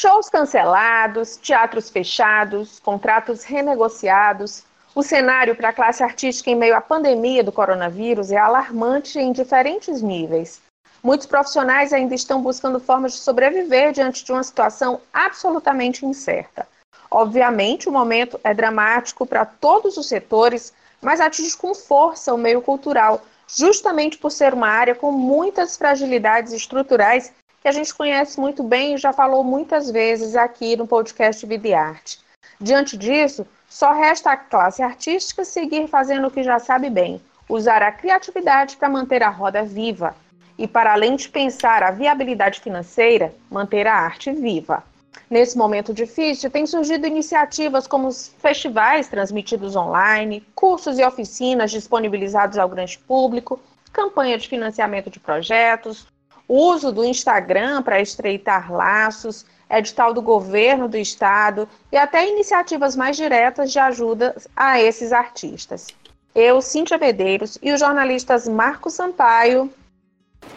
Shows cancelados, teatros fechados, contratos renegociados. O cenário para a classe artística em meio à pandemia do coronavírus é alarmante em diferentes níveis. Muitos profissionais ainda estão buscando formas de sobreviver diante de uma situação absolutamente incerta. Obviamente, o momento é dramático para todos os setores, mas atinge com força o meio cultural, justamente por ser uma área com muitas fragilidades estruturais que a gente conhece muito bem e já falou muitas vezes aqui no podcast Vida e Arte. Diante disso, só resta à classe artística seguir fazendo o que já sabe bem, usar a criatividade para manter a roda viva e, para além de pensar a viabilidade financeira, manter a arte viva. Nesse momento difícil, têm surgido iniciativas como os festivais transmitidos online, cursos e oficinas disponibilizados ao grande público, campanha de financiamento de projetos, uso do Instagram para estreitar laços, edital do governo do estado e até iniciativas mais diretas de ajuda a esses artistas. Eu, Cíntia Medeiros e os jornalistas Marco Sampaio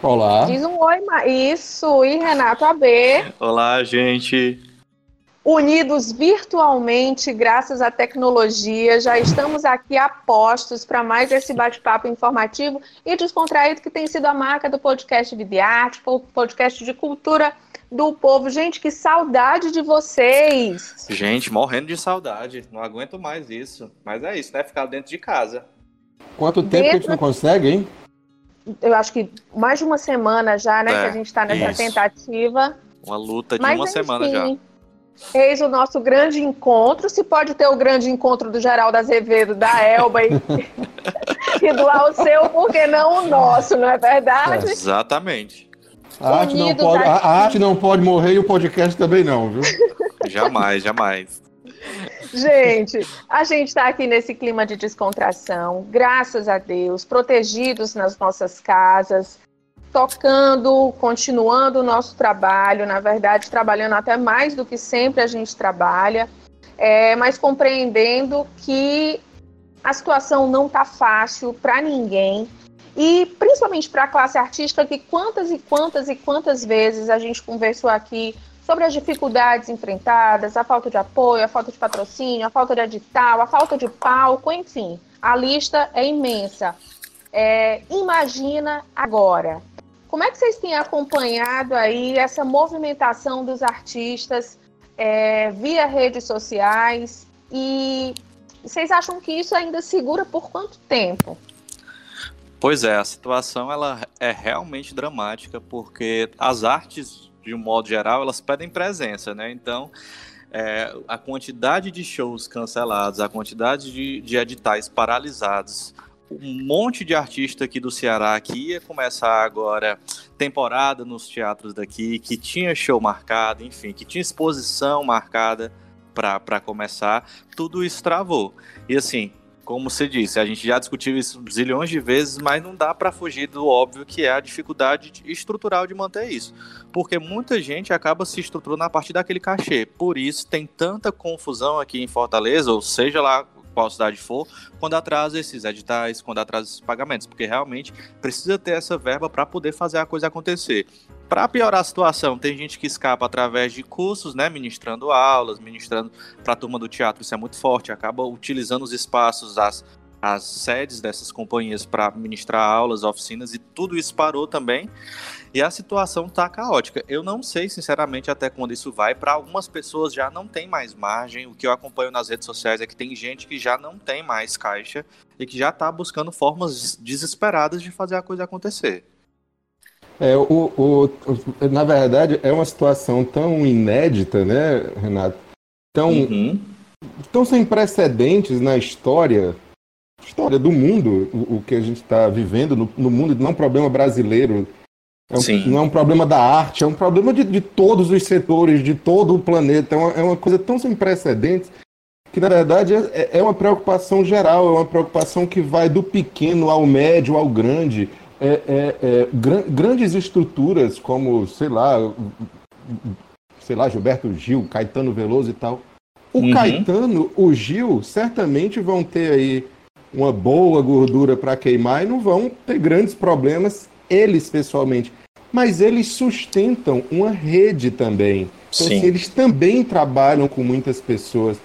Olá. Diz um oi, isso, e Renato AB. Olá, gente. Unidos virtualmente, graças à tecnologia, já estamos aqui a postos para mais esse bate-papo informativo e descontraído que tem sido a marca do podcast Videarte, podcast de cultura do povo. Gente, que saudade de vocês! Gente, morrendo de saudade. Não aguento mais isso. Mas é isso, né? Ficar dentro de casa. Quanto tempo dentro... que a gente não consegue, hein? eu acho que mais de uma semana já, né, é, que a gente está nessa isso. tentativa. Uma luta de Mas, uma enfim, semana já. Eis o nosso grande encontro. Se pode ter o grande encontro do Geraldo Azevedo, da Elba e, e do Alceu, por que não o nosso, não é verdade? É, exatamente. A arte, não pode, a arte não pode morrer e o podcast também não, viu? jamais, jamais. Gente, a gente está aqui nesse clima de descontração, graças a Deus, protegidos nas nossas casas, tocando, continuando o nosso trabalho, na verdade, trabalhando até mais do que sempre a gente trabalha, é, mas compreendendo que a situação não está fácil para ninguém. E principalmente para a classe artística, que quantas e quantas e quantas vezes a gente conversou aqui sobre as dificuldades enfrentadas, a falta de apoio, a falta de patrocínio, a falta de edital, a falta de palco, enfim, a lista é imensa. É, imagina agora. Como é que vocês têm acompanhado aí essa movimentação dos artistas é, via redes sociais e vocês acham que isso ainda segura por quanto tempo? Pois é, a situação ela é realmente dramática porque as artes de um modo geral, elas pedem presença, né? Então, é, a quantidade de shows cancelados, a quantidade de, de editais paralisados, um monte de artista aqui do Ceará que ia começar agora temporada nos teatros daqui, que tinha show marcado, enfim, que tinha exposição marcada para começar, tudo isso travou. E assim, como você disse, a gente já discutiu isso zilhões de vezes, mas não dá para fugir do óbvio que é a dificuldade estrutural de manter isso. Porque muita gente acaba se estruturando a partir daquele cachê. Por isso tem tanta confusão aqui em Fortaleza, ou seja lá qual cidade for, quando atrasa esses editais, quando atrasa esses pagamentos, porque realmente precisa ter essa verba para poder fazer a coisa acontecer. Para piorar a situação, tem gente que escapa através de cursos, né, ministrando aulas, ministrando para a turma do teatro, isso é muito forte, acaba utilizando os espaços, as, as sedes dessas companhias para ministrar aulas, oficinas, e tudo isso parou também. E a situação está caótica. Eu não sei, sinceramente, até quando isso vai. Para algumas pessoas já não tem mais margem. O que eu acompanho nas redes sociais é que tem gente que já não tem mais caixa e que já está buscando formas desesperadas de fazer a coisa acontecer. É, o, o, o, na verdade, é uma situação tão inédita, né, Renato? Tão, uhum. tão sem precedentes na história, história do mundo, o, o que a gente está vivendo no, no mundo, não é um problema brasileiro é um, não é um problema da arte, é um problema de, de todos os setores, de todo o planeta. É uma, é uma coisa tão sem precedentes que, na verdade, é, é, uma preocupação geral, é uma preocupação que vai do pequeno ao médio ao grande. É, é, é gran, grandes estruturas como, sei lá, sei lá, Gilberto Gil, Caetano Veloso e tal. O uhum. Caetano, o Gil, certamente vão ter aí uma boa gordura para queimar e não vão ter grandes problemas eles pessoalmente mas eles sustentam uma rede também. Então, assim, eles também trabalham com muitas pessoas.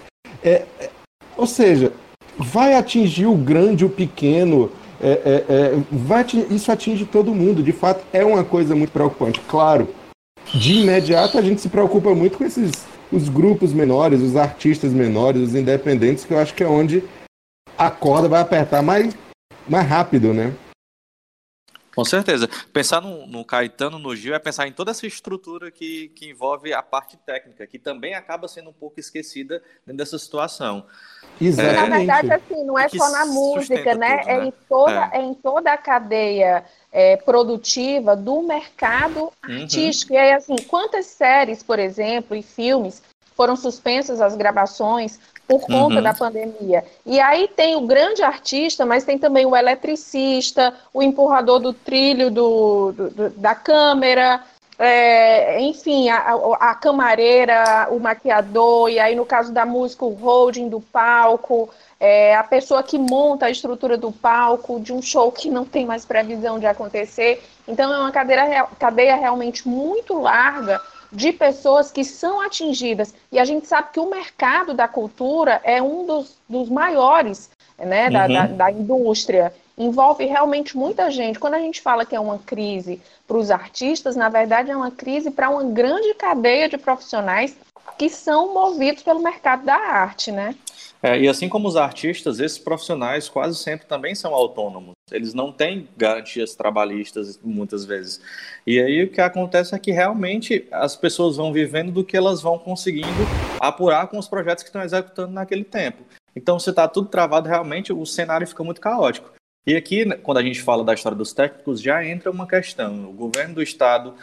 É, é, ou seja, vai atingir o grande, o pequeno, é, é, é vai, isso atinge todo mundo. De fato, é uma coisa muito preocupante. Claro, de imediato a gente se preocupa muito com esses os grupos menores, os artistas menores, os independentes, que eu acho que é onde a corda vai apertar mais, mais rápido, né? Com certeza. Pensar no, no, Caetano, no Gil, é pensar em toda essa estrutura que, que envolve a parte técnica, que também acaba sendo um pouco esquecida dentro dessa situação. Exatamente. Na verdade, assim, não é só na música, né? Tudo, né? É, em toda, é. é. em toda a cadeia é, produtiva do mercado uhum. artístico. Uhum. E aí, assim, quantas séries, por exemplo, e filmes foram suspensas as gravações por conta uhum. da pandemia. E aí tem o grande artista, mas tem também o eletricista, o empurrador do trilho do, do, do da câmera, é, enfim, a, a, camareira, o maquiador, e aí no caso da música, o holding do palco, é, a pessoa que monta a estrutura do palco de um show que não tem mais previsão de acontecer. Então é uma cadeira, cadeia realmente muito larga de pessoas que são atingidas. E a gente sabe que o mercado da cultura é um dos, dos maiores né, da, uhum. da, da indústria. Envolve realmente muita gente. Quando a gente fala que é uma crise para os artistas, na verdade é uma crise para uma grande cadeia de profissionais que são movidos pelo mercado da arte, né? É, e assim como os artistas, esses profissionais quase sempre também são autônomos. Eles não têm garantias trabalhistas muitas vezes. E aí o que acontece é que realmente as pessoas vão vivendo do que elas vão conseguindo apurar com os projetos que estão executando naquele tempo. Então, se está tudo travado, realmente o cenário fica muito caótico. E aqui, quando a gente fala da história dos técnicos, já entra uma questão. O governo do estado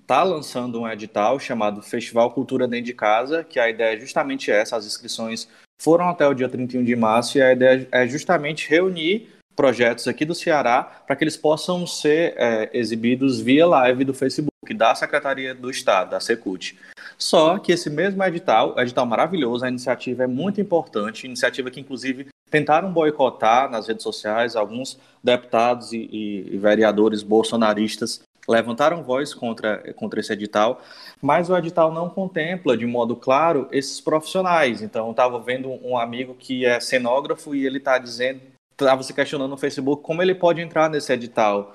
está lançando um edital chamado Festival Cultura Dentro de Casa, que a ideia é justamente essa, as inscrições foram até o dia 31 de março e a ideia é justamente reunir projetos aqui do Ceará para que eles possam ser é, exibidos via live do Facebook da Secretaria do Estado, da Secult. Só que esse mesmo edital, edital maravilhoso, a iniciativa é muito importante, iniciativa que inclusive tentaram boicotar nas redes sociais alguns deputados e, e, e vereadores bolsonaristas levantaram voz contra, contra esse edital, mas o edital não contempla de modo claro esses profissionais. Então, estava vendo um amigo que é cenógrafo e ele está dizendo, estava se questionando no Facebook como ele pode entrar nesse edital,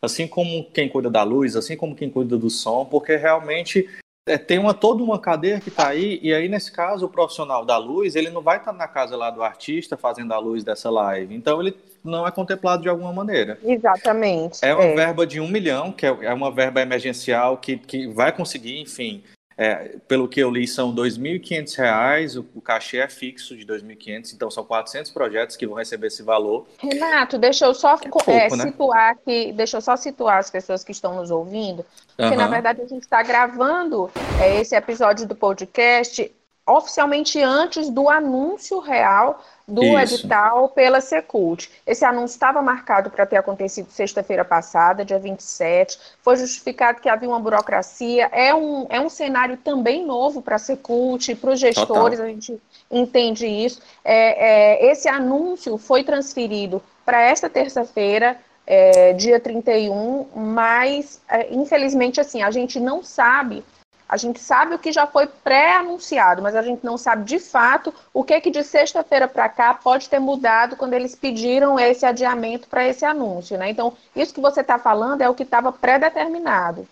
assim como quem cuida da luz, assim como quem cuida do som, porque realmente é, tem uma, toda uma cadeia que está aí, e aí, nesse caso, o profissional da luz, ele não vai estar tá na casa lá do artista fazendo a luz dessa live. Então, ele não é contemplado de alguma maneira. Exatamente. É uma é. verba de um milhão, que é, é uma verba emergencial que, que vai conseguir, enfim, é, pelo que eu li, são R$ 2.500, o, o cachê é fixo de R$ 2.500, então são 400 projetos que vão receber esse valor. Renato, deixa eu só é pouco, é, né? situar aqui, deixa eu só situar as pessoas que estão nos ouvindo, porque uhum. na verdade a gente está gravando é, esse episódio do podcast oficialmente antes do anúncio real do Isso. edital pela Secult. Esse anúncio estava marcado para ter acontecido sexta-feira passada, dia 27. Foi justificado que havia uma burocracia. É um, é um cenário também novo para a Secult, para os gestores, Total. a gente entende isso. É, é, esse anúncio foi transferido para esta terça-feira, é, dia 31, mas, é, infelizmente, assim, a gente não sabe a gente sabe o que já foi pré-anunciado, mas a gente não sabe de fato o que que de sexta-feira para cá pode ter mudado quando eles pediram esse adiamento para esse anúncio, né? Então, isso que você está falando é o que estava pré-determinado.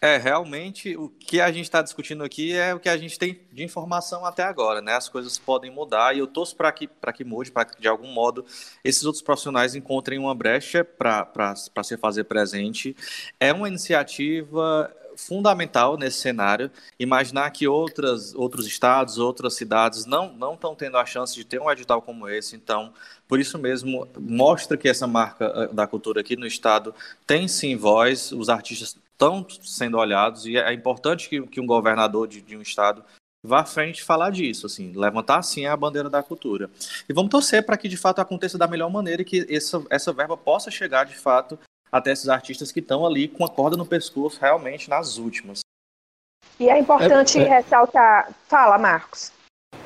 É, realmente o que a gente está discutindo aqui é o que a gente tem de informação até agora, né? As coisas podem mudar e eu torço para que, que mude, para que de algum modo esses outros profissionais encontrem uma brecha para se fazer presente. É uma iniciativa fundamental nesse cenário. Imaginar que outras, outros estados, outras cidades não não estão tendo a chance de ter um edital como esse. Então, por isso mesmo, mostra que essa marca eh, da cultura aqui no estado tem sim voz, os artistas estão sendo olhados e é importante que, que um governador de, de um estado vá à frente falar disso, assim, levantar sim a bandeira da cultura. E vamos torcer para que de fato aconteça da melhor maneira e que essa, essa verba possa chegar de fato até esses artistas que estão ali com a corda no pescoço realmente nas últimas. E é importante é, é... ressaltar. Fala, Marcos.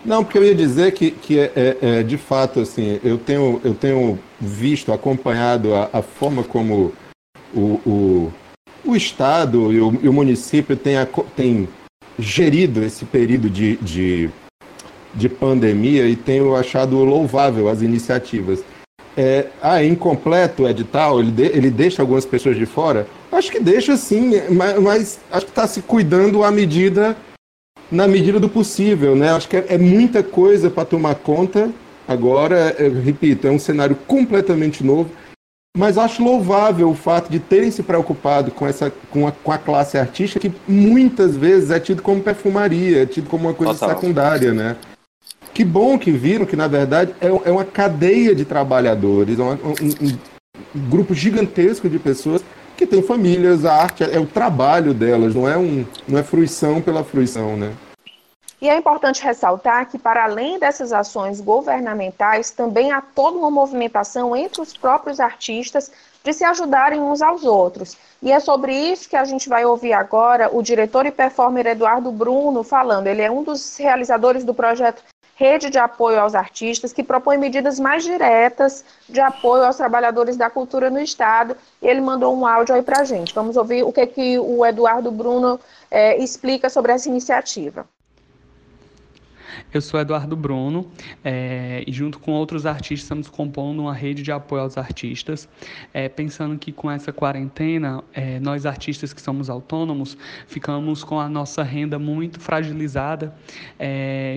Não, porque eu ia dizer que, que é, é, é, de fato, assim, eu tenho, eu tenho visto, acompanhado a, a forma como o, o, o Estado e o, e o município têm, têm gerido esse período de, de, de pandemia e tenho achado louvável as iniciativas. É, ah, é incompleto o edital, ele, de, ele deixa algumas pessoas de fora? Acho que deixa sim, mas, mas acho que está se cuidando à medida, na medida do possível, né? Acho que é, é muita coisa para tomar conta agora, repito, é um cenário completamente novo, mas acho louvável o fato de terem se preocupado com, essa, com, a, com a classe artística, que muitas vezes é tido como perfumaria, é tido como uma coisa Total. secundária, né? Que bom que viram que, na verdade, é, é uma cadeia de trabalhadores, é um, um, um, grupo gigantesco de pessoas que têm famílias, a arte é o trabalho delas, não é, um, não é fruição pela fruição, né? E é importante ressaltar que, para além dessas ações governamentais, também há toda uma movimentação entre os próprios artistas de se ajudarem uns aos outros. E é sobre isso que a gente vai ouvir agora o diretor e performer Eduardo Bruno falando. Ele é um dos realizadores do projeto Rede de Apoio aos Artistas, que propõe medidas mais diretas de apoio aos trabalhadores da cultura no Estado. Ele mandou um áudio aí para a gente. Vamos ouvir o que, que o Eduardo Bruno é, explica sobre essa iniciativa. Eu sou Eduardo Bruno é, e junto com outros artistas estamos compondo uma rede de apoio aos artistas, é, pensando que com essa quarentena, é, nós artistas que somos autônomos, ficamos com a nossa renda muito fragilizada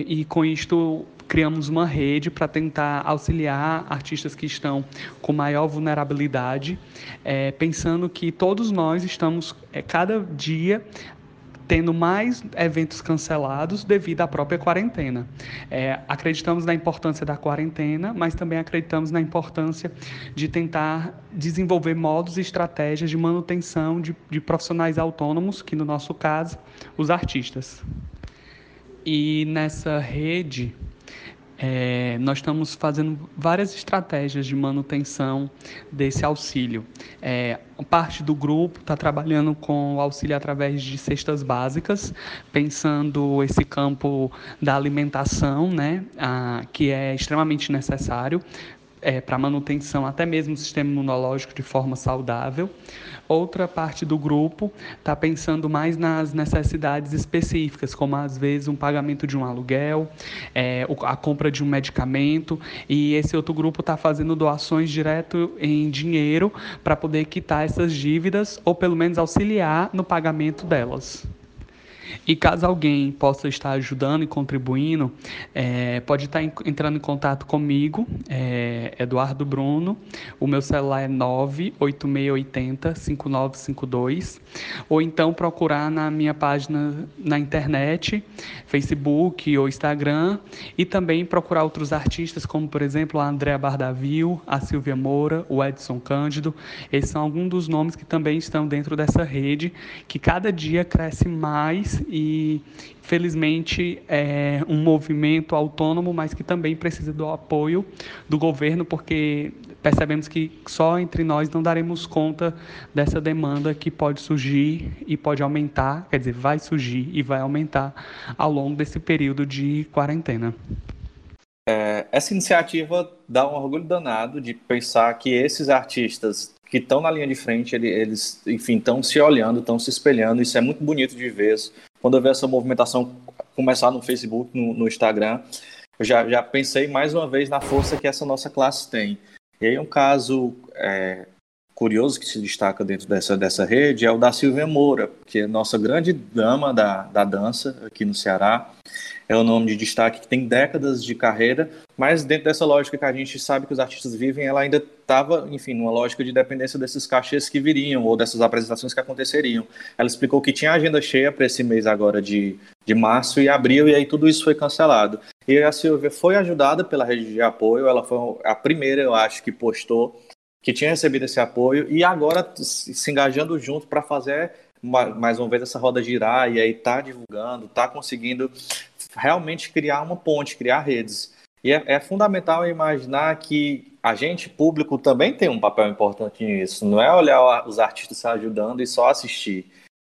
e com isto criamos uma rede para tentar auxiliar artistas que estão com maior vulnerabilidade, é, pensando que todos nós estamos, é, cada dia, tendo mais eventos cancelados devido à própria quarentena. É, acreditamos na importância da quarentena, mas também acreditamos na importância de tentar desenvolver modos e estratégias de manutenção de, de profissionais autônomos, que no nosso caso, os artistas. E nessa rede, é, nós estamos fazendo várias estratégias de manutenção desse auxílio. É, parte do grupo está trabalhando com o auxílio através de cestas básicas, pensando esse campo da alimentação, né, a, que é extremamente necessário é, para manutenção até mesmo do sistema imunológico de forma saudável. Outra parte do grupo está pensando mais nas necessidades específicas, como às vezes um pagamento de um aluguel, é, a compra de um medicamento, e esse outro grupo está fazendo doações direto em dinheiro para poder quitar essas dívidas ou pelo menos auxiliar no pagamento delas. E caso alguém possa estar ajudando e contribuindo, é, pode estar entrando em contato comigo, é, Eduardo Bruno. O meu celular é 98680-5952. Ou então procurar na minha página na internet, Facebook ou Instagram. E também procurar outros artistas, como por exemplo a Andréa Bardavil, a Silvia Moura, o Edson Cândido. Esses são alguns dos nomes que também estão dentro dessa rede, que cada dia cresce mais e felizmente é um movimento autônomo, mas que também precisa do apoio do governo, porque percebemos que só entre nós não daremos conta dessa demanda que pode surgir e pode aumentar, quer dizer, vai surgir e vai aumentar ao longo desse período de quarentena. É, essa iniciativa dá um orgulho danado de pensar que esses artistas que estão na linha de frente, eles, enfim, estão se olhando, estão se espelhando. Isso é muito bonito de ver quando eu ver essa movimentação começar no Facebook, no, no Instagram, eu já, já pensei mais uma vez na força que essa nossa classe tem. E aí um caso é, curioso que se destaca dentro dessa, dessa rede é o da Silvia Moura, que é nossa grande dama da, da dança aqui no Ceará é um nome de destaque que tem décadas de carreira, mas dentro dessa lógica que a gente sabe que os artistas vivem, ela ainda estava, enfim, numa lógica de dependência desses cachês que viriam ou dessas apresentações que aconteceriam. Ela explicou que tinha agenda cheia para esse mês agora de, de março e abril, e aí tudo isso foi cancelado. E a Silvia foi ajudada pela rede de apoio, ela foi a primeira, eu acho, que postou que tinha recebido esse apoio e agora se engajando junto para fazer mais uma vez essa roda girar e aí tá divulgando, tá conseguindo realmente criar uma ponte, criar redes. E é, é, fundamental imaginar que a gente, público, também tem um papel importante nisso. Não é olhar os artistas se ajudando e só assistir.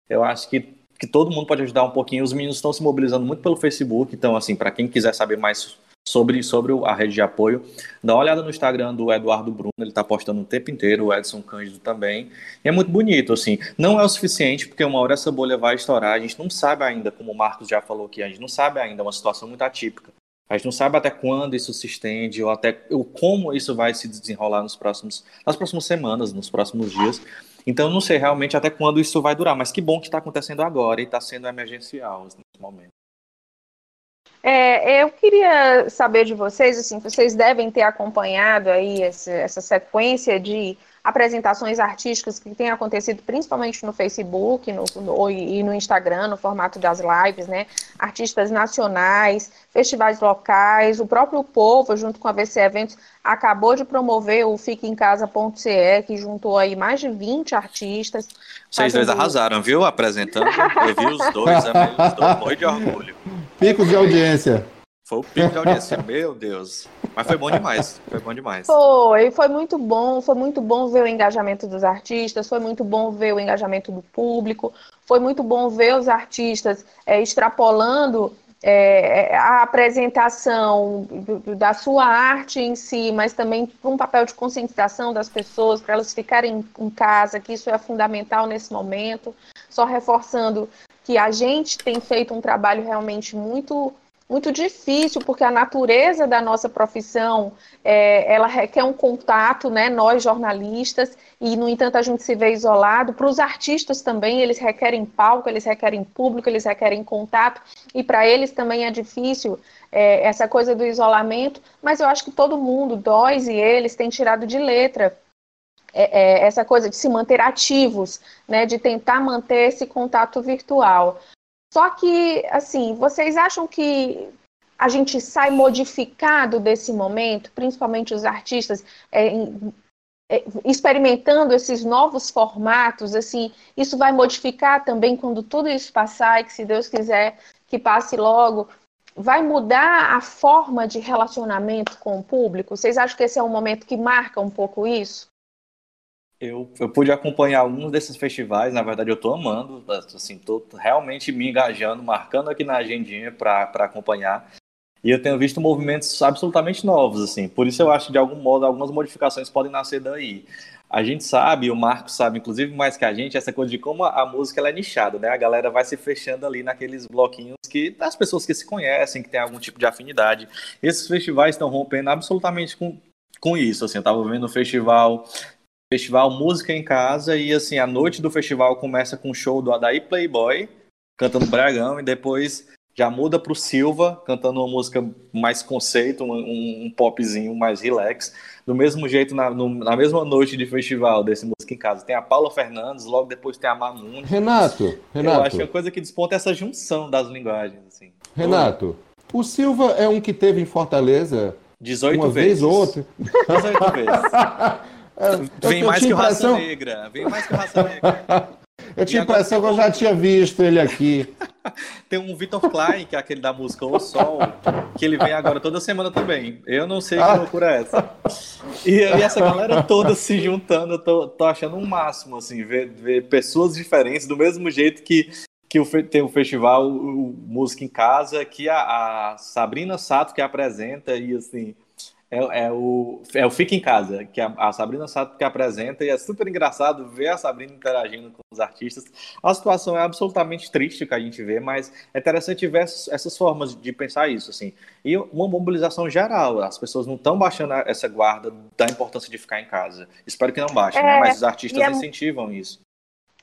Eu acho que, que todo mundo pode ajudar um pouquinho. Os meninos estão se mobilizando muito pelo Facebook. Então, assim, para quem quiser saber mais sobre, sobre a rede de apoio. Dá uma olhada no Instagram do Eduardo Bruno, ele está postando o tempo inteiro, o Edson Cândido também. E é muito bonito, assim. Não é o suficiente, porque uma hora essa bolha vai estourar. A gente não sabe ainda, como o Marcos já falou aqui, a gente não sabe ainda, é uma situação muito atípica. A gente não sabe até quando isso se estende ou até ou como isso vai se desenrolar nos próximos, nas próximas semanas, nos próximos dias. Então, não sei realmente até quando isso vai durar, mas que bom que está acontecendo agora e está sendo emergencial nesse momento. É, eu queria saber de vocês, assim, vocês devem ter acompanhado aí essa, essa sequência de apresentações artísticas que têm acontecido principalmente no Facebook no, no, e no Instagram, no formato das lives, né? Artistas nacionais, festivais locais, o próprio povo, junto com a VC Eventos, acabou de promover o Fique em Casa.ce, que juntou aí mais de 20 artistas. Vocês dois arrasaram, viu? Apresentando. Eu vi os dois, estou de orgulho. Picos de audiência. Foi o pico de audiência, meu Deus. Mas foi bom demais, foi bom demais. Foi, foi muito bom, foi muito bom ver o engajamento dos artistas, foi muito bom ver o engajamento do público, foi muito bom ver os artistas é, extrapolando é, a apresentação da sua arte em si, mas também um papel de conscientização das pessoas para elas ficarem em casa, que isso é fundamental nesse momento. Só reforçando que a gente tem feito um trabalho realmente muito muito difícil, porque a natureza da nossa profissão, é, ela requer um contato, né, nós jornalistas, e, no entanto, a gente se vê isolado. Para os artistas também, eles requerem palco, eles requerem público, eles requerem contato, e para eles também é difícil é, essa coisa do isolamento, mas eu acho que todo mundo, nós e eles, têm tirado de letra é, é, essa coisa de se manter ativos, né, de tentar manter esse contato virtual. Só que, assim, vocês acham que a gente sai modificado desse momento, principalmente os artistas, é, é, experimentando esses novos formatos, assim, isso vai modificar também quando tudo isso passar e que, se Deus quiser, que passe logo, vai mudar a forma de relacionamento com o público? Vocês acham que esse é um momento que marca um pouco isso? Eu, eu pude acompanhar alguns desses festivais, na verdade eu estou amando, assim, tô realmente me engajando, marcando aqui na agendinha para acompanhar. E eu tenho visto movimentos absolutamente novos, assim. Por isso eu acho que de algum modo algumas modificações podem nascer daí. A gente sabe, o Marco sabe, inclusive mais que a gente, essa coisa de como a, música ela é nichada, né? A galera vai se fechando ali naqueles bloquinhos que das pessoas que se conhecem, que tem algum tipo de afinidade. Esses festivais estão rompendo absolutamente com, com isso. Assim, eu estava vendo um festival festival Música em Casa e assim, a noite do festival começa com o show do Adair Playboy cantando Bragão e depois já muda para o Silva cantando uma música mais conceito, um, um, popzinho mais relax. Do mesmo jeito, na, no, na mesma noite de festival desse Música em Casa, tem a Paula Fernandes, logo depois tem a Mamundi. Renato, Renato. Eu acho que a coisa que desponta é essa junção das linguagens. Assim. Renato, o Silva é um que teve em Fortaleza 18 uma vezes. vez ou outra. 18 vezes. É, vem mais que o Raça Negra. Vem mais que o Raça Negra. Eu tinha a impressão que eu já tinha visto ele aqui. Tem um Vitor Klein, que é aquele da música O Sol, que ele vem agora toda semana também. Eu não sei que ah. loucura é essa. E, e, essa galera toda se juntando, eu tô, tô achando um máximo, assim, ver, ver pessoas diferentes, do mesmo jeito que, que o, tem o festival o Música em Casa, que a, a Sabrina Sato que apresenta, e assim é, é, o, é o Fica em Casa, que a, a, Sabrina Sato que apresenta, e é super engraçado ver a Sabrina interagindo com os artistas. A situação é absolutamente triste que a gente vê, mas é interessante ver essas, essas formas de pensar isso, assim. E uma mobilização geral, as pessoas não estão baixando essa guarda da importância de ficar em casa. Espero que não baixem, né? é, né? mas os artistas é, incentivam isso.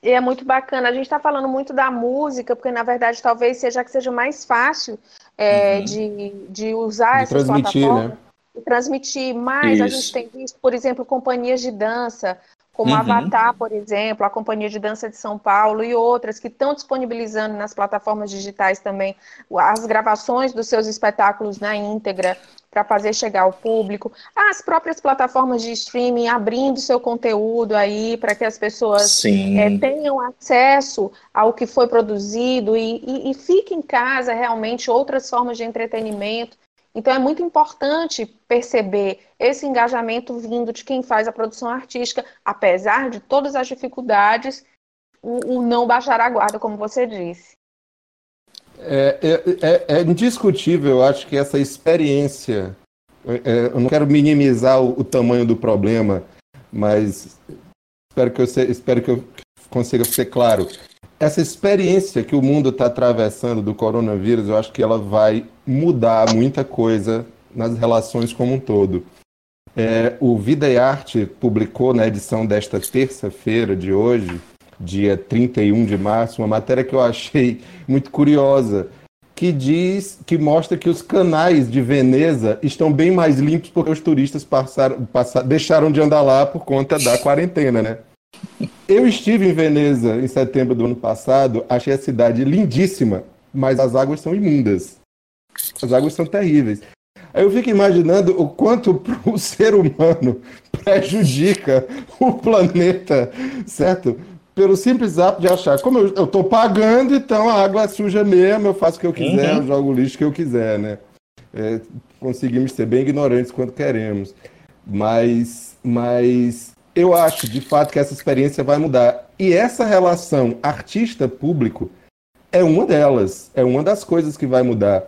E é muito bacana. A gente está falando muito da música, porque na verdade talvez seja que seja mais fácil é, uhum. de, de usar de essa plataforma. Né? Transmitir mais. Isso. A gente tem visto, por exemplo, companhias de dança, como uhum. Avatar, por exemplo, a Companhia de Dança de São Paulo e outras que estão disponibilizando nas plataformas digitais também as gravações dos seus espetáculos na íntegra para fazer chegar ao público, as próprias plataformas de streaming abrindo seu conteúdo aí para que as pessoas é, tenham acesso ao que foi produzido e, e, e fiquem em casa realmente outras formas de entretenimento então é muito importante perceber esse engajamento vindo de quem faz a produção artística, apesar de todas as dificuldades, o, o não baixar a guarda, como você disse. É, é, é, é indiscutível, eu acho que essa experiência, é, eu não quero minimizar o, o, tamanho do problema, mas espero que eu, espero que eu consiga ser claro. Essa experiência que o mundo está atravessando do coronavírus, eu acho que ela vai mudar muita coisa nas relações como um todo. É, o Vida e Arte publicou na edição desta terça-feira de hoje dia 31 de março, uma matéria que eu achei muito curiosa, que diz, que mostra que os canais de Veneza estão bem mais limpos porque os turistas passaram, passaram, deixaram de andar lá por conta da quarentena, né? Eu estive em Veneza em setembro do ano passado, achei a cidade lindíssima, mas as águas são imundas. As águas são terríveis. Aí eu fico imaginando o quanto o ser humano prejudica o planeta, certo? pelo simples ato de achar, como eu estou pagando, então a água é suja mesmo, eu faço o que eu quiser, uhum. eu jogo o lixo que eu quiser, né? É, conseguimos ser bem ignorantes quando queremos. Mas, mas eu acho, de fato, que essa experiência vai mudar. E essa relação artista-público é uma delas, é uma das coisas que vai mudar.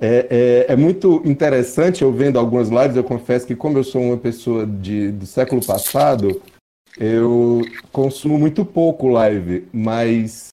É, é, é, muito interessante eu vendo algumas lives, eu confesso que como eu sou uma pessoa de, do século passado, eu consumo muito pouco live, mas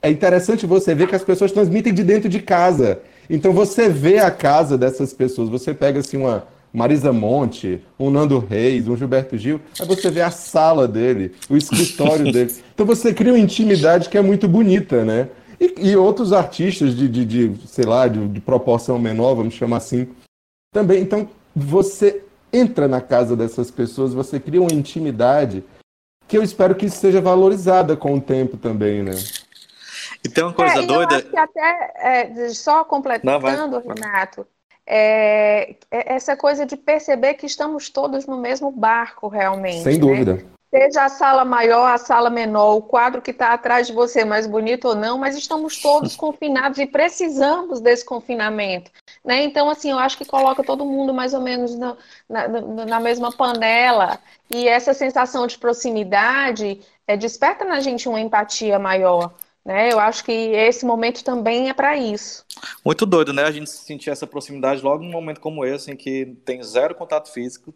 é interessante você ver que as pessoas transmitem de dentro de casa. Então você vê a casa dessas pessoas, você pega assim uma Marisa Monte, um Nando Reis, um Gilberto Gil, aí você vê a sala dele, o escritório dele. Então você cria uma intimidade que é muito bonita, né? E, e outros artistas de, de, de sei lá, de, de proporção menor, vamos chamar assim, também. Então você entra na casa dessas pessoas, você cria uma intimidade que eu espero que seja valorizada com o tempo também, né? E tem uma coisa é, doida. Eu acho que até, é, só completando, Não, Renato, é, é, essa coisa de perceber que estamos todos no mesmo barco, realmente. Sem né? dúvida. Seja a sala maior, a sala menor, o quadro que está atrás de você mais bonito ou não, mas estamos todos confinados e precisamos desse confinamento. Né? Então, assim, eu acho que coloca todo mundo mais ou menos na, na, na mesma panela e essa sensação de proximidade é, desperta na gente uma empatia maior. Né? Eu acho que esse momento também é para isso. Muito doido, né? A gente sentir essa proximidade logo num momento como esse, em que tem zero contato físico.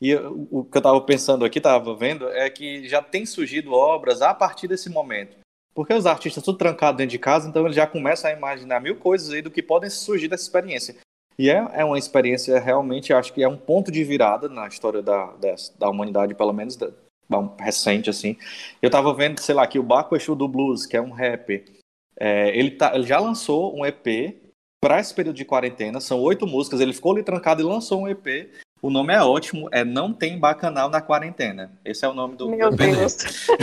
E o que eu estava pensando aqui, estava vendo, é que já tem surgido obras a partir desse momento. Porque os artistas tudo trancados dentro de casa, então eles já começam a imaginar mil coisas aí do que podem surgir dessa experiência. E é, é uma experiência realmente, acho que é um ponto de virada na história da, da, da humanidade, pelo menos recente, assim. Eu tava vendo, sei lá, que o Baco Exu do Blues, que é um rapper, é, ele, tá, ele já lançou um EP para esse período de quarentena, são oito músicas, ele ficou ali trancado e lançou um EP o nome é ótimo, é Não Tem Bacanal na Quarentena. Esse é o nome do Meu Deus.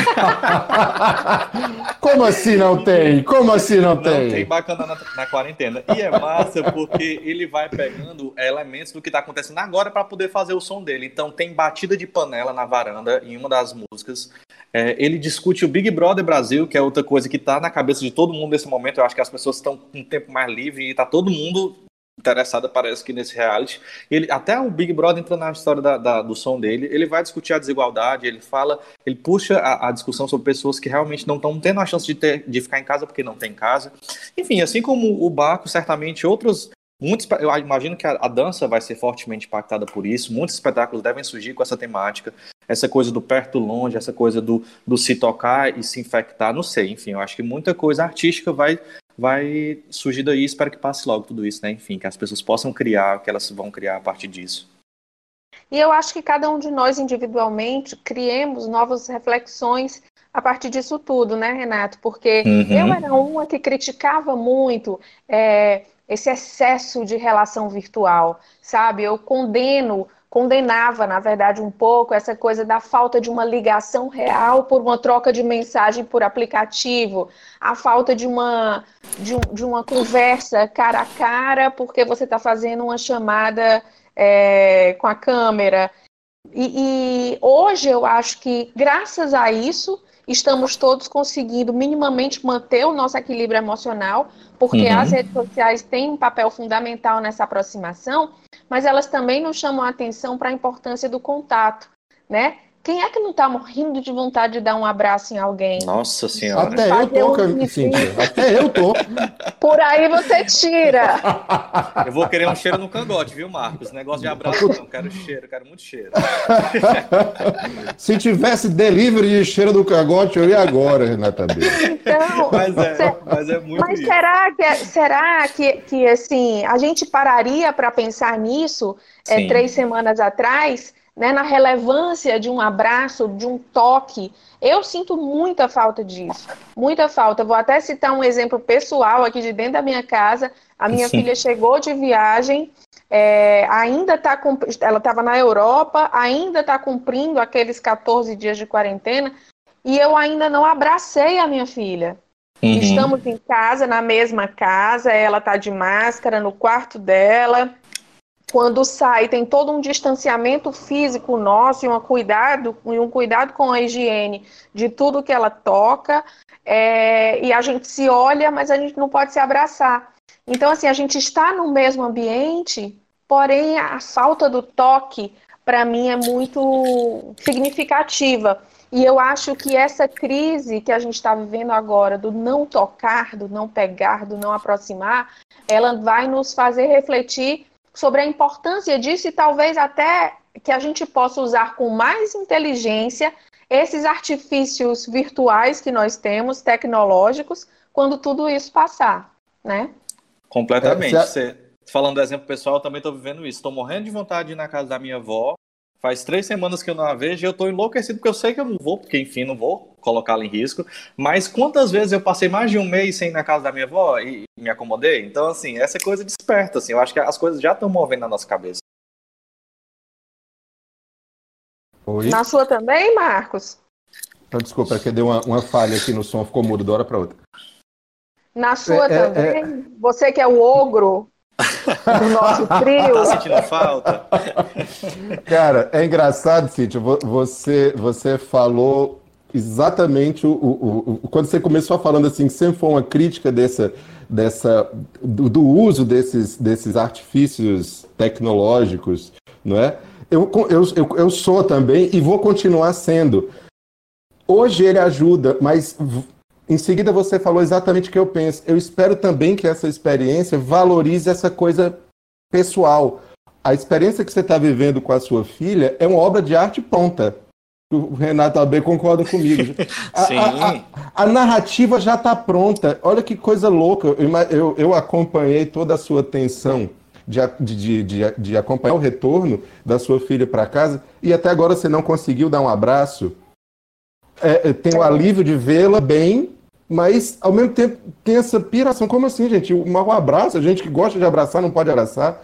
Como assim não tem? Como assim não, não tem? Não tem bacanal na, na, quarentena. E é massa porque ele vai pegando elementos do que está acontecendo agora para poder fazer o som dele. Então tem batida de panela na varanda em uma das músicas. É, ele discute o Big Brother Brasil, que é outra coisa que está na cabeça de todo mundo nesse momento. Eu acho que as pessoas estão com um tempo mais livre e está todo mundo interessada, parece que nesse reality. Ele, até o Big Brother entra na história da, da, do som dele, ele vai discutir a desigualdade, ele fala, ele puxa a, a discussão sobre pessoas que realmente não estão tendo a chance de, ter, de ficar em casa porque não tem casa. Enfim, assim como o Baco, certamente outros. Muitos, eu imagino que a, a dança vai ser fortemente impactada por isso. Muitos espetáculos devem surgir com essa temática essa coisa do perto longe, essa coisa do, do se tocar e se infectar, não sei, enfim, eu acho que muita coisa artística vai vai surgir daí. Espero que passe logo tudo isso, né? Enfim, que as pessoas possam criar que elas vão criar a partir disso. E eu acho que cada um de nós individualmente criemos novas reflexões a partir disso tudo, né, Renato? Porque uhum. eu era uma que criticava muito é, esse excesso de relação virtual, sabe? Eu condeno condenava, na verdade, um pouco essa coisa da falta de uma ligação real por uma troca de mensagem por aplicativo, a falta de uma, de, um, de uma conversa cara a cara, porque você está fazendo uma chamada é, com a câmera. E, e hoje eu acho que, graças a isso, estamos todos conseguindo minimamente manter o nosso equilíbrio emocional, porque uhum. as redes sociais têm um papel fundamental nessa aproximação, mas elas também nos chamam a atenção para a importância do contato, né? Quem é que não está morrendo de vontade de dar um abraço em alguém? Nossa senhora. Até eu tô, um... Cíntia. Até eu tô. Por aí você tira. Eu vou querer um cheiro no cangote, viu, Marcos? Negócio de abraço não, quero cheiro, quero muito cheiro. Se tivesse delivery de cheiro no cangote, eu ia agora, Renata B. Então, mas é, mas é muito Mas isso. será que, será que, que assim, a gente pararia para pensar nisso é, três semanas atrás? Né, na relevância de um abraço, de um toque. Eu sinto muita falta disso, muita falta. Vou até citar um exemplo pessoal aqui de dentro da minha casa. A minha Sim. filha chegou de viagem, é, ainda está ela estava na Europa, ainda está cumprindo aqueles 14 dias de quarentena, e eu ainda não abracei a minha filha. Uhum. Estamos em casa, na mesma casa, ela está de máscara no quarto dela quando sai, tem todo um distanciamento físico nosso e um cuidado, e um cuidado com a higiene de tudo que ela toca, é, e a gente se olha, mas a gente não pode se abraçar. Então, assim, a gente está no mesmo ambiente, porém a falta do toque, para mim, é muito significativa. E eu acho que essa crise que a gente está vivendo agora, do não tocar, do não pegar, do não aproximar, ela vai nos fazer refletir sobre a importância disso e talvez até que a gente possa usar com mais inteligência esses artifícios virtuais que nós temos, tecnológicos, quando tudo isso passar, né? Completamente. É, Você, falando do exemplo pessoal, eu também estou vivendo isso. Estou morrendo de vontade de ir na casa da minha avó, Faz três semanas que eu não a vejo e eu tô enlouquecido porque eu sei que eu não vou, porque enfim, não vou colocá-la em risco. Mas quantas vezes eu passei mais de um mês sem ir na casa da minha avó e me acomodei? Então, assim, essa coisa desperta, assim. Eu acho que as coisas já estão movendo na nossa cabeça. Oi? Na sua também, Marcos? Então, desculpa, é que deu uma, uma falha aqui no som, ficou mudo de hora para outra. Na sua é, também? É, é... Você que é o ogro, do nosso trio. Tá sentindo falta? Cara, é engraçado, Cíntia, você, você falou exatamente o, o, o, quando você começou falando assim, sempre foi uma crítica dessa, dessa do, do, uso desses, desses artifícios tecnológicos, não é? Eu, eu, eu, eu sou também e vou continuar sendo. Hoje ele ajuda, mas em seguida, você falou exatamente o que eu penso. Eu espero também que essa experiência valorize essa coisa pessoal. A experiência que você está vivendo com a sua filha é uma obra de arte pronta. O Renato AB concorda comigo. A, Sim. A, a, a narrativa já está pronta. Olha que coisa louca. Eu, eu, eu acompanhei toda a sua tensão de, de, de, de acompanhar o retorno da sua filha para casa e até agora você não conseguiu dar um abraço. É, tem o alívio de vê-la bem, mas, ao mesmo tempo, tem essa piração. Como assim, gente? Um abraço, a gente que gosta de abraçar não pode abraçar.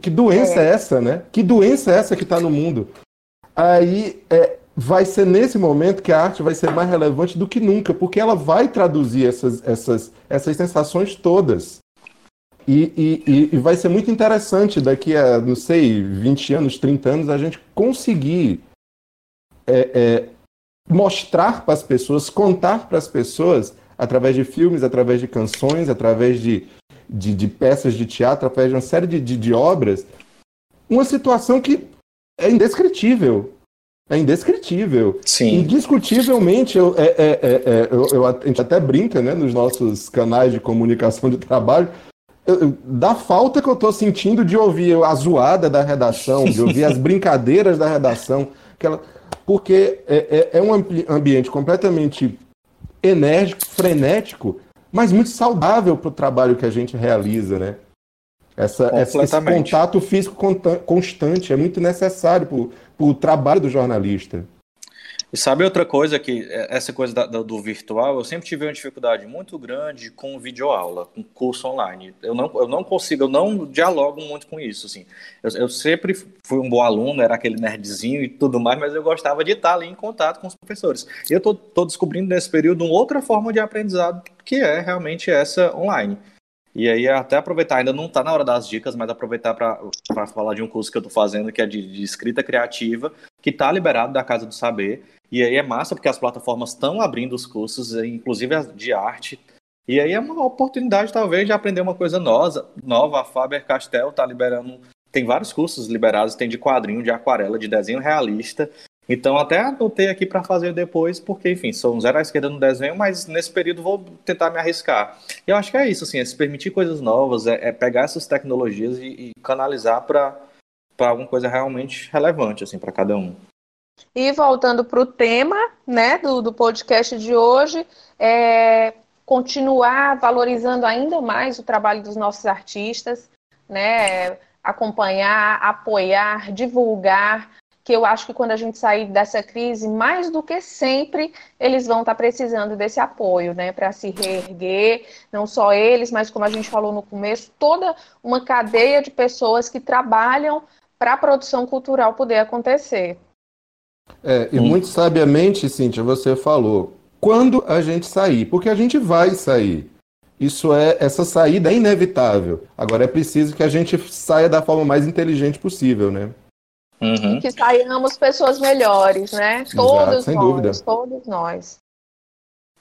Que doença é, é essa, né? Que doença é essa que está no mundo? Aí é, vai ser nesse momento que a arte vai ser mais relevante do que nunca, porque ela vai traduzir essas, essas, essas sensações todas. E, e, e, vai ser muito interessante daqui a, não sei, 20 anos, 30 anos, a gente conseguir é, é, mostrar para as pessoas, contar para as pessoas, através de filmes, através de canções, através de, de, de peças de teatro, através de uma série de, de, de obras, uma situação que é indescritível. É indescritível. Sim. Indiscutivelmente, eu, é, é, é, é, eu, eu, a gente até brinca né, nos nossos canais de comunicação de trabalho, eu, da falta que eu estou sentindo de ouvir a zoada da redação, de ouvir as brincadeiras da redação. Porque é, é, é um ambiente completamente enérgico, frenético, mas muito saudável para o trabalho que a gente realiza, né? Essa, esse contato físico constante é muito necessário para o trabalho do jornalista. E sabe outra coisa que é, essa coisa da, do virtual, eu sempre tive uma dificuldade muito grande com videoaula, com curso online. Eu não, eu não consigo, eu não dialogo muito com isso, assim. Eu, eu sempre fui um bom aluno, era aquele nerdzinho e tudo mais, mas eu gostava de estar ali em contato com os professores. E eu tô, tô descobrindo nesse período uma outra forma de aprendizado, que é realmente essa online. E aí, até aproveitar, ainda não está na hora das dicas, mas aproveitar para falar de um curso que eu estou fazendo, que é de, de escrita criativa, que está liberado da Casa do Saber. E aí é massa porque as plataformas estão abrindo os cursos, inclusive as de arte. E aí é uma oportunidade, talvez, de aprender uma coisa nova. nova. A Faber Castell está liberando. Tem vários cursos liberados, tem de quadrinho, de aquarela, de desenho realista. Então, até anotei aqui para fazer depois, porque, enfim, sou zero à esquerda no desenho, mas nesse período vou tentar me arriscar. E eu acho que é isso, assim, é se permitir coisas novas, é, é pegar essas tecnologias e, e canalizar para alguma coisa realmente relevante, assim, para cada um. E voltando para o tema, né, do, do podcast de hoje, é continuar valorizando ainda mais o trabalho dos nossos artistas, né, acompanhar, apoiar, divulgar, que eu acho que quando a gente sair dessa crise, mais do que sempre, eles vão estar precisando desse apoio, né, para se reerguer, não só eles, mas como a gente falou no começo, toda uma cadeia de pessoas que trabalham para a produção cultural poder acontecer. É, e muito sabiamente, Cíntia, você falou, quando a gente sair, porque a gente vai sair. Isso é, essa saída é inevitável. Agora é preciso que a gente saia da forma mais inteligente possível, né? Uhum. Que saiamos pessoas melhores, né? Exato, todos sem nós, dúvida. todos nós.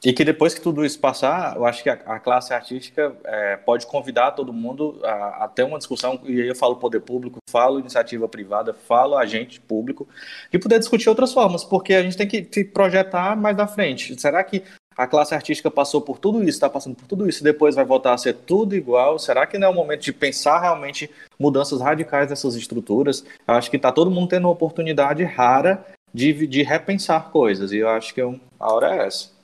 E que depois que tudo isso passar, eu acho que a, a classe artística é, pode convidar todo mundo a, a, ter uma discussão, e aí eu falo poder público, falo iniciativa privada, falo agente público, e poder discutir outras formas, porque a gente tem que se projetar mais na frente. Será que a classe artística passou por tudo isso, está passando por tudo isso, e depois vai voltar a ser tudo igual? Será que não é o momento de pensar realmente mudanças radicais nessas estruturas? Eu acho que está todo mundo tendo uma oportunidade rara de, de repensar coisas, e eu acho que eu, a hora é essa.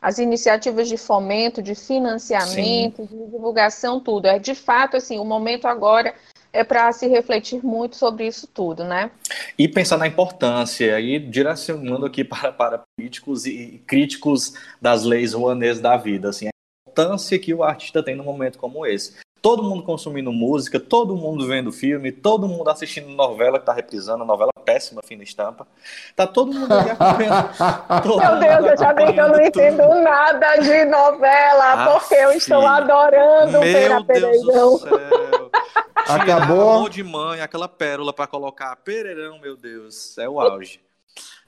As iniciativas de fomento, de financiamento, Sim. de divulgação, tudo. É de fato assim, o momento agora é para se refletir muito sobre isso tudo, né? E pensar na importância, e direcionando aqui para, para políticos e críticos das leis ruanês da vida, assim, a importância que o artista tem num momento como esse todo mundo consumindo música, todo mundo vendo filme, todo mundo assistindo novela que tá reprisando, novela péssima, fina estampa. Tá todo mundo ali acompanhando. Meu Deus, eu já vi que eu não entendo tudo. nada de novela, ah, porque eu estou adorando Pera Pereirão. Acabou. Amor de mãe, aquela pérola para colocar Pereirão, meu Deus, é o auge.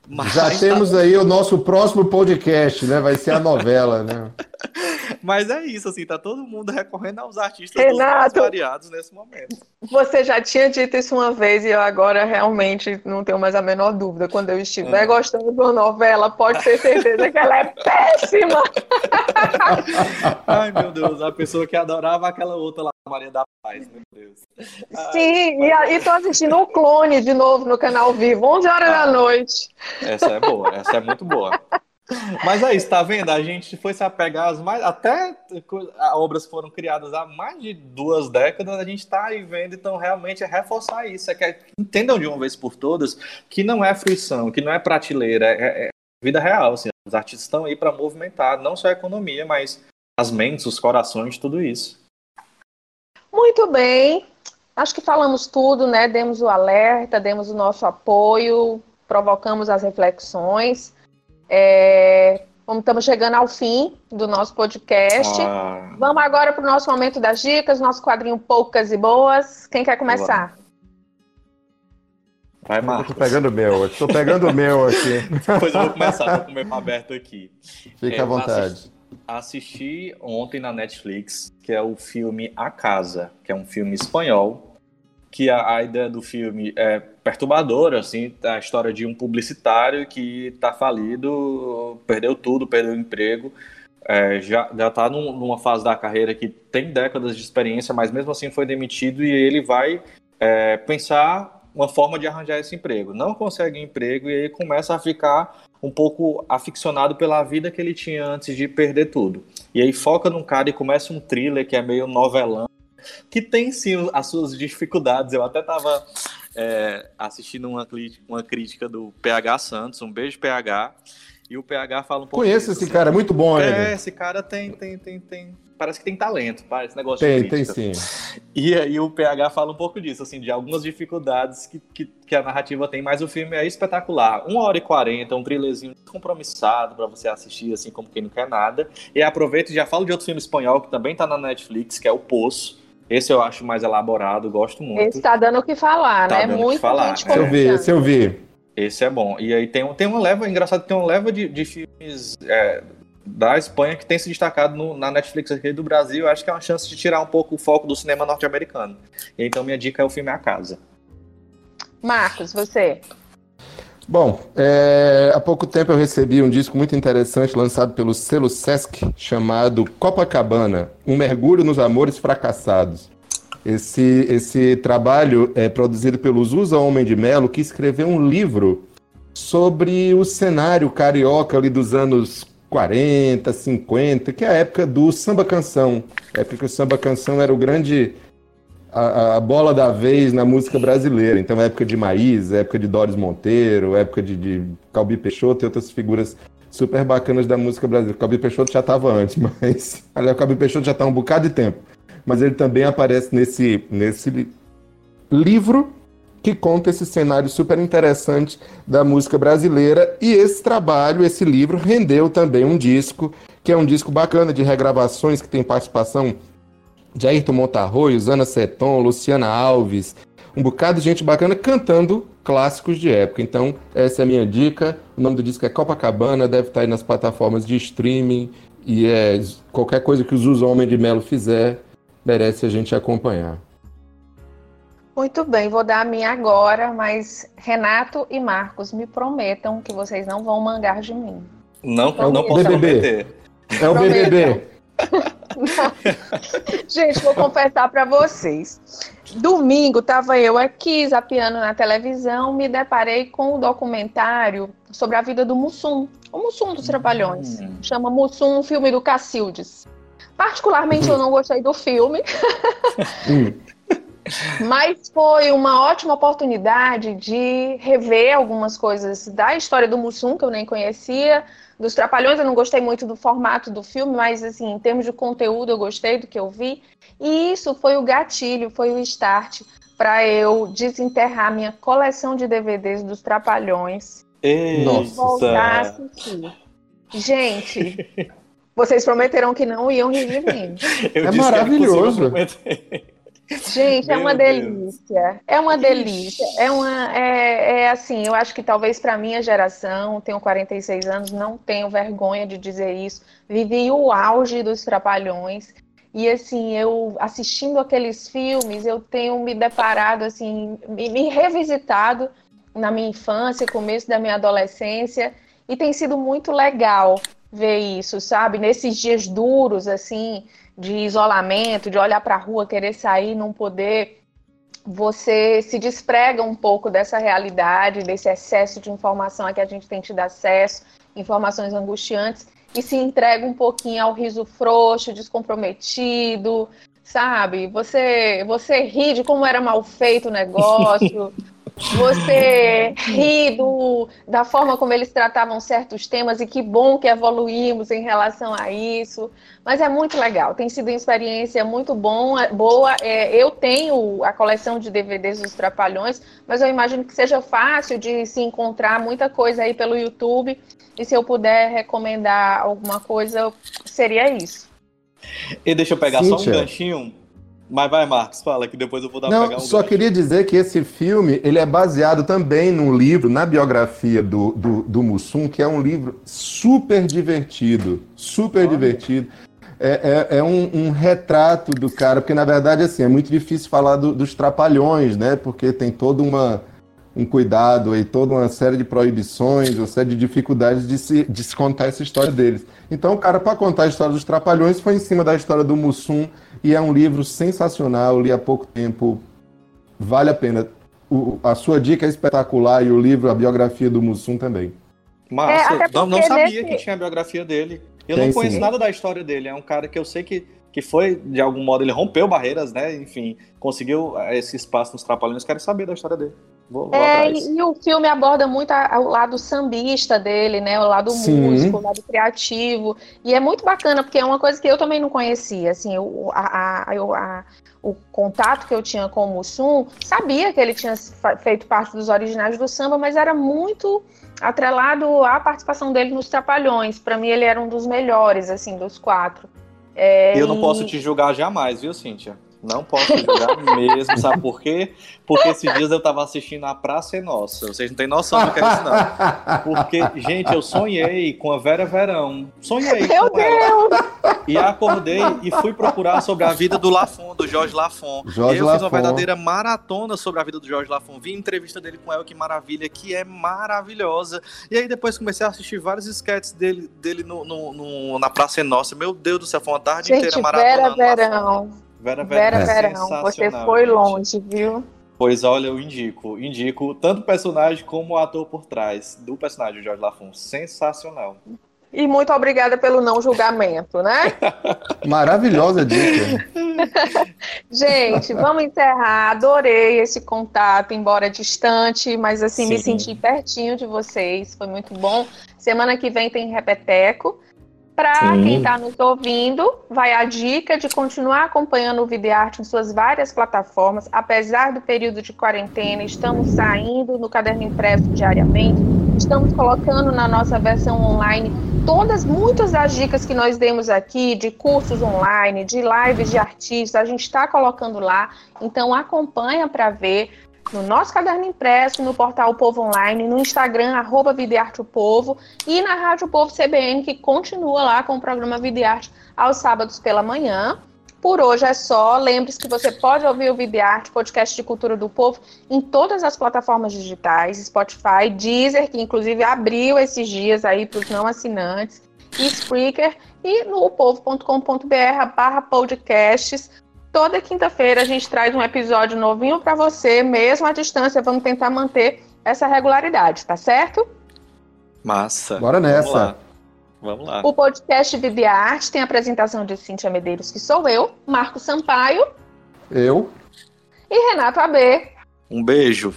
Mas Já temos aí o nosso próximo podcast, né? Vai ser a novela, né? Mas é isso, assim, tá todo mundo recorrendo aos artistas Renato, variados nesse momento. Você já tinha dito isso uma vez e eu agora realmente não tenho mais a menor dúvida. Quando eu estiver é. gostando de uma novela, pode ter certeza que ela é péssima. Ai, meu Deus, a pessoa que adorava aquela outra lá, Maria da Paz, meu Deus. Sim, Ai, e, e tô assistindo o Clone de novo no canal Vivo, 11 horas ah, da noite. Essa é boa, essa é muito boa. Mas é isso, tá vendo? A gente foi se apegar às mais. Até obras foram criadas há mais de duas décadas, a gente está aí vendo, então realmente é reforçar isso. É que entendam de uma vez por todas que não é fruição, que não é prateleira, é, é vida real. Assim, os artistas estão aí para movimentar não só a economia, mas as mentes, os corações, tudo isso. Muito bem. Acho que falamos tudo, né? Demos o alerta, demos o nosso apoio, provocamos as reflexões. É, estamos chegando ao fim do nosso podcast. Ah. Vamos agora para o nosso momento das dicas, nosso quadrinho Poucas e Boas. Quem quer começar? Vai, Marcos. Estou pegando o meu, estou pegando o meu aqui. Depois eu vou começar, estou com o meu aberto aqui. Fique é, à vontade. Assisti, assisti ontem na Netflix, que é o filme A Casa, que é um filme espanhol que a, a, ideia do filme é perturbadora, assim, a história de um publicitário que está falido, perdeu tudo, perdeu o emprego, é, já já está num, numa fase da carreira que tem décadas de experiência, mas mesmo assim foi demitido e ele vai é, pensar uma forma de arranjar esse emprego. Não consegue emprego e aí começa a ficar um pouco aficionado pela vida que ele tinha antes de perder tudo. E aí foca num cara e começa um thriller que é meio novelão que tem sim as suas dificuldades. Eu até estava é, assistindo uma, uma crítica do PH Santos, um beijo PH, e o PH fala um pouco. Conheço esse cara, é muito bom, É, esse cara tem, tem, tem, tem. Parece que tem talento, para esse negócio tem, de crítica. Tem, sim. E aí o PH fala um pouco disso, assim, de algumas dificuldades que, que, que a narrativa tem, mas o filme é espetacular. Uma hora e quarenta, um thrillerzinho descompromissado para você assistir, assim, como quem não quer nada. E aproveito e já falo de outro filme espanhol que também tá na Netflix, que é O Poço esse eu acho mais elaborado, gosto muito. Esse tá dando o que falar, tá né? Dando muito falar. Gente é. eu vi, esse eu vi. Esse é bom. E aí tem, tem uma leva, engraçado, tem uma leva de, de filmes é, da Espanha que tem se destacado no, na Netflix aqui do Brasil. Acho que é uma chance de tirar um pouco o foco do cinema norte-americano. Então minha dica é o filme A Casa. Marcos, você? Bom, é, há pouco tempo eu recebi um disco muito interessante lançado pelo selo Sesc, chamado Copacabana, Um Mergulho nos Amores Fracassados. Esse, esse trabalho é produzido pelo Zusa Homem de Melo, que escreveu um livro sobre o cenário carioca ali dos anos 40, 50, que é a época do samba canção. A época que o samba canção era o grande a, a, bola da vez na música brasileira. Então, época de Maísa, época de Doris Monteiro, época de, de Calbi Peixoto e outras figuras super bacanas da música brasileira. Calbi Peixoto já estava antes, mas. Aliás, Calbi Peixoto já está um bocado de tempo. Mas ele também aparece nesse, nesse livro que conta esse cenário super interessante da música brasileira. E esse trabalho, esse livro, rendeu também um disco, que é um disco bacana de regravações, que tem participação de Ayrton Montarroio, Zana Seton, Luciana Alves, um bocado de gente bacana cantando clássicos de época. Então, essa é a minha dica. O nome do disco é Copacabana, deve estar aí nas plataformas de streaming. E é qualquer coisa que o Zuzo Homem de Melo fizer, merece a gente acompanhar. Muito bem, vou dar a minha agora, mas Renato e Marcos me prometam que vocês não vão mangar de mim. Não, não posso BBB. prometer. É o BBB. Gente, vou confessar para vocês. Domingo estava eu aqui zapeando na televisão, me deparei com um documentário sobre a vida do Mussum, o Mussum dos Trapalhões. Hum. Chama Mussum, um filme do Cacildes. Particularmente eu não gostei do filme. Hum. Mas foi uma ótima oportunidade de rever algumas coisas da história do Mussum, que eu nem conhecia, dos Trapalhões eu não gostei muito do formato do filme, mas assim, em termos de conteúdo eu gostei do que eu vi. E isso foi o gatilho, foi o start para eu desenterrar minha coleção de DVDs dos Trapalhões e voltar a assistir. Gente, vocês prometeram que não iam rir de mim. é maravilhoso. Gente, é uma delícia. É uma delícia. É uma. É, é assim, eu acho que talvez para minha geração, tenho 46 anos, não tenho vergonha de dizer isso. Vivi o auge dos trapalhões. E assim, eu assistindo aqueles filmes, eu tenho me deparado, assim, me, me revisitado na minha infância, começo da minha adolescência, e tem sido muito legal ver isso, sabe? Nesses dias duros, assim, de isolamento, de olhar para a rua, querer sair, não poder, você se desprega um pouco dessa realidade, desse excesso de informação a que a gente tem tido acesso, informações angustiantes, e se entrega um pouquinho ao riso frouxo, descomprometido, sabe? Você, você ri de como era mal feito o negócio, você ri do, da forma como eles tratavam certos temas e que bom que evoluímos em relação a isso. Mas é muito legal, tem sido uma experiência muito bom, boa. É, eu tenho a coleção de DVDs dos Trapalhões, mas eu imagino que seja fácil de se encontrar muita coisa aí pelo YouTube. E se eu puder recomendar alguma coisa, seria isso. E deixa eu pegar Cíntia. só um ganchinho mas vai, Marcos, fala que depois eu vou dar Não, um só queria dizer que esse filme ele é baseado também num livro, na biografia do, do, do Mussum, que é um livro super divertido, super Olha. divertido. É, é, é um, um, retrato do cara, porque na verdade assim, é muito difícil falar do, dos trapalhões, né? Porque tem toda uma um cuidado e toda uma série de proibições, uma série de dificuldades de se, de se contar essa história deles. Então, o cara, para contar a história dos Trapalhões, foi em cima da história do Mussum, e é um livro sensacional, eu li há pouco tempo, vale a pena. O, a sua dica é espetacular e o livro, a biografia do Mussum também. Massa, é, não, não, sabia nesse... que tinha a biografia dele. Eu Tem, não conheço sim. nada da história dele, é um cara que eu sei que que foi, de algum modo, ele rompeu barreiras, né? Enfim, conseguiu eh, esse espaço nos Trapalhões. Quero saber da história dele. Vou, vou é, e, e, o filme aborda muito a, o lado sambista dele, né? O lado Sim. músico, o lado criativo. E é muito bacana, porque é uma coisa que eu também não conhecia. Assim, o, a, a, a, o contato que eu tinha com o Mussum, sabia que ele tinha feito parte dos originais do samba, mas era muito atrelado à participação dele nos Trapalhões. Para mim, ele era um dos melhores, assim, dos quatro. É, eu não posso te julgar jamais, viu, Cíntia? Não posso julgar mesmo, sabe por quê? Porque esses dias eu tava assistindo a Praça é Nossa. Vocês não têm noção do que é isso, não. Porque, gente, eu sonhei com a Vera Verão. Sonhei Meu com Deus! ela. E acordei e fui procurar sobre a vida do Lafon, do Jorge Lafon. Jorge eu Lafon. fiz uma verdadeira maratona sobre a vida do Jorge Lafon. Vi a entrevista dele com El, que maravilha, que é maravilhosa. E aí depois comecei a assistir vários sketches dele, dele no, no, no na Praça Nossa. Meu Deus do céu, foi uma tarde Gente, inteira maratonando. Vera Verão. Vera Vera Verão. Verão, você foi gente. longe, viu? Pois olha, eu indico. Indico tanto o personagem como o ator por trás do personagem Jorge Lafon. Sensacional. E muito obrigada pelo não julgamento, né? Maravilhosa dica. Gente, vamos encerrar. Adorei esse contato, embora distante, mas assim, me Sim. senti pertinho de vocês. Foi muito bom. Semana que vem tem Repeteco. Para quem está nos ouvindo, vai a dica de continuar acompanhando o Videarte em suas várias plataformas. Apesar do período de quarentena, estamos saindo no caderno impresso diariamente. Estamos colocando na nossa versão online todas, muitas das dicas que nós demos aqui, de cursos online, de lives de artistas, a gente está colocando lá. Então acompanha para ver no nosso caderno impresso, no portal Povo Online, no Instagram, arroba Videarte o Povo, e na Rádio Povo CBN, que continua lá com o programa Videarte aos sábados pela manhã. Por hoje é só. Lembre-se que você pode ouvir o Videarte, podcast de cultura do povo, em todas as plataformas digitais, Spotify, Deezer, que inclusive abriu esses dias aí para os não assinantes, e Spreaker, e no povo.com.br barra podcasts. Toda quinta-feira a gente traz um episódio novinho para você, mesmo à distância. Vamos tentar manter essa regularidade, tá certo? Massa. Bora Vamos nessa. lá. Vamos lá. O podcast Videarte tem a apresentação de Cíntia Medeiros, que sou eu, Marco Sampaio Eu. e Renato AB. Um beijo.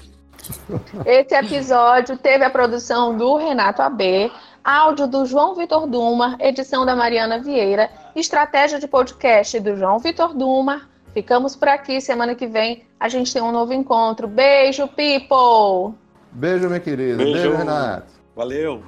Esse episódio teve a produção do Renato AB, áudio do João Vitor Duma, edição da Mariana Vieira, estratégia de podcast do João Vitor Duma. Ficamos por aqui. Semana que vem a gente tem um novo encontro. Beijo, people! Beijo, minha querida. Beijo. Beijo Renato. Valeu.